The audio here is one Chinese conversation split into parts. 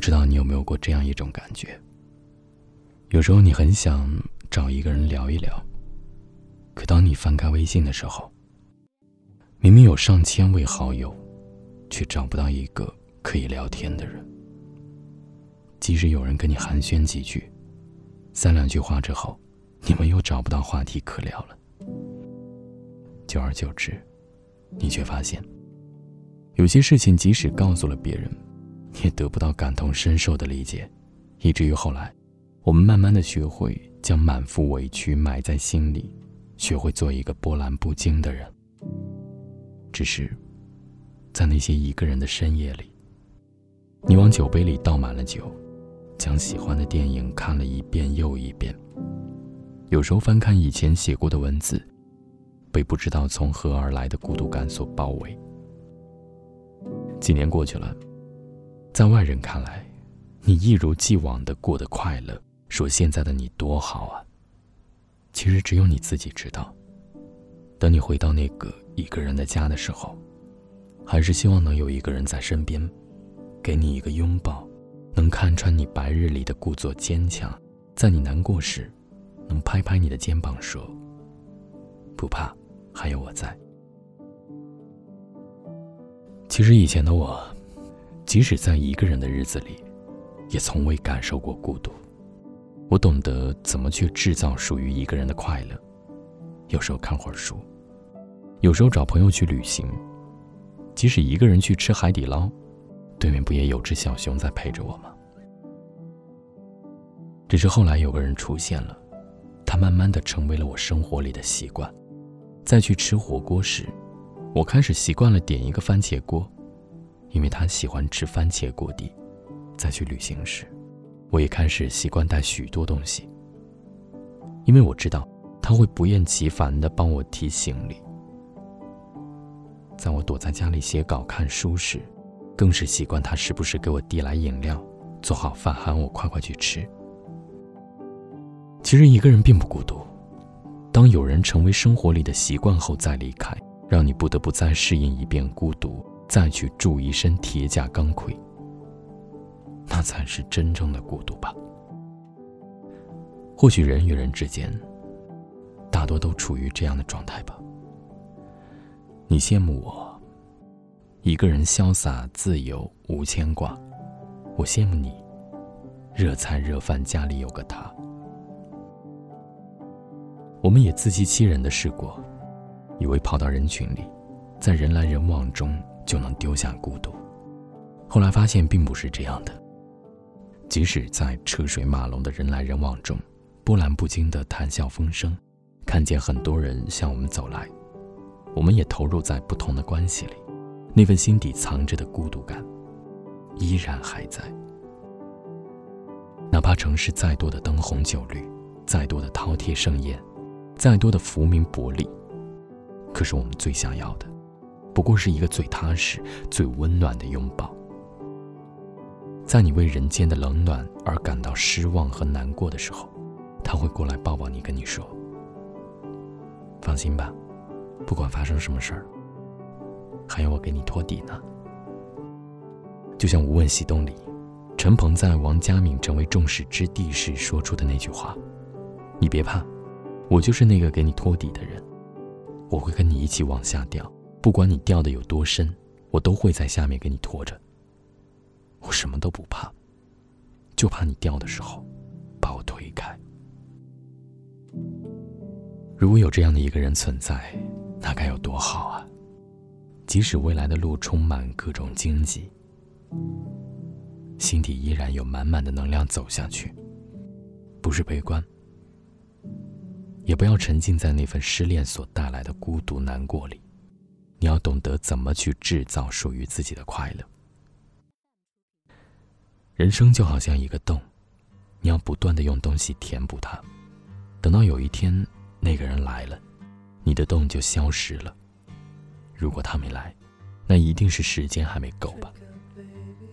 知道你有没有过这样一种感觉？有时候你很想找一个人聊一聊，可当你翻开微信的时候，明明有上千位好友，却找不到一个可以聊天的人。即使有人跟你寒暄几句，三两句话之后，你们又找不到话题可聊了。久而久之，你却发现，有些事情即使告诉了别人，也得不到感同身受的理解，以至于后来。我们慢慢的学会将满腹委屈埋在心里，学会做一个波澜不惊的人。只是，在那些一个人的深夜里，你往酒杯里倒满了酒，将喜欢的电影看了一遍又一遍。有时候翻看以前写过的文字，被不知道从何而来的孤独感所包围。几年过去了，在外人看来，你一如既往的过得快乐。说现在的你多好啊！其实只有你自己知道。等你回到那个一个人的家的时候，还是希望能有一个人在身边，给你一个拥抱，能看穿你白日里的故作坚强，在你难过时，能拍拍你的肩膀说：“不怕，还有我在。”其实以前的我，即使在一个人的日子里，也从未感受过孤独。我懂得怎么去制造属于一个人的快乐，有时候看会儿书，有时候找朋友去旅行，即使一个人去吃海底捞，对面不也有只小熊在陪着我吗？只是后来有个人出现了，他慢慢的成为了我生活里的习惯。再去吃火锅时，我开始习惯了点一个番茄锅，因为他喜欢吃番茄锅底。在去旅行时。我也开始习惯带许多东西，因为我知道他会不厌其烦地帮我提行李。在我躲在家里写稿看书时，更是习惯他时不时给我递来饮料，做好饭喊我快快去吃。其实一个人并不孤独，当有人成为生活里的习惯后再离开，让你不得不再适应一遍孤独，再去铸一身铁甲钢盔。那才是真正的孤独吧。或许人与人之间，大多都处于这样的状态吧。你羡慕我，一个人潇洒自由无牵挂；我羡慕你，热菜热饭家里有个他。我们也自欺欺人的试过，以为跑到人群里，在人来人往中就能丢下孤独，后来发现并不是这样的。即使在车水马龙的人来人往中，波澜不惊的谈笑风生，看见很多人向我们走来，我们也投入在不同的关系里，那份心底藏着的孤独感，依然还在。哪怕城市再多的灯红酒绿，再多的饕餮盛宴，再多的浮名薄利，可是我们最想要的，不过是一个最踏实、最温暖的拥抱。在你为人间的冷暖而感到失望和难过的时候，他会过来抱抱你，跟你说：“放心吧，不管发生什么事儿，还有我给你托底呢。”就像《无问西东》里，陈鹏在王佳敏成为众矢之的时说出的那句话：“你别怕，我就是那个给你托底的人，我会跟你一起往下掉，不管你掉的有多深，我都会在下面给你拖着。”我什么都不怕，就怕你掉的时候把我推开。如果有这样的一个人存在，那该有多好啊！即使未来的路充满各种荆棘，心底依然有满满的能量走下去。不是悲观，也不要沉浸在那份失恋所带来的孤独难过里。你要懂得怎么去制造属于自己的快乐。人生就好像一个洞，你要不断的用东西填补它，等到有一天那个人来了，你的洞就消失了。如果他没来，那一定是时间还没够吧。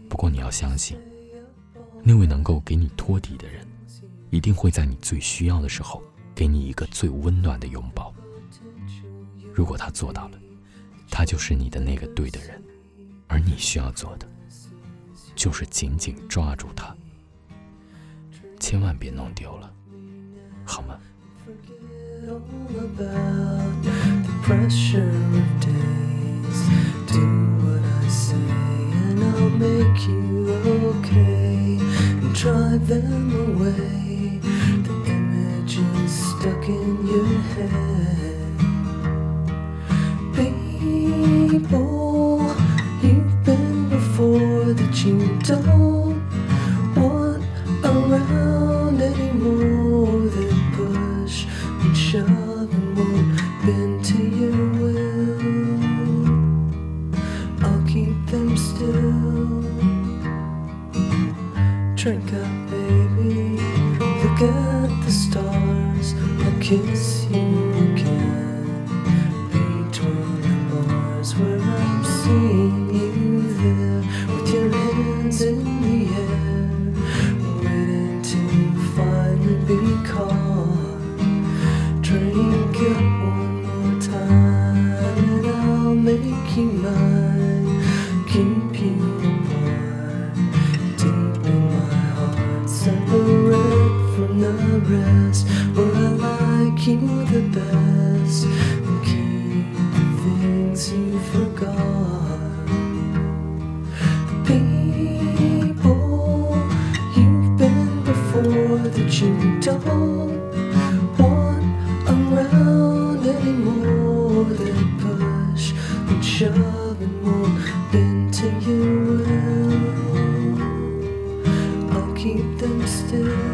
不过你要相信，那位能够给你托底的人，一定会在你最需要的时候，给你一个最温暖的拥抱。如果他做到了，他就是你的那个对的人，而你需要做的。就是紧紧抓住他，千万别弄丢了，好吗？don't kiss you the rest. or I like you the best. And keep the things you forgot. The people you've been before that you don't want around anymore. That push and shove and won't bend to you. Well. I'll keep them still.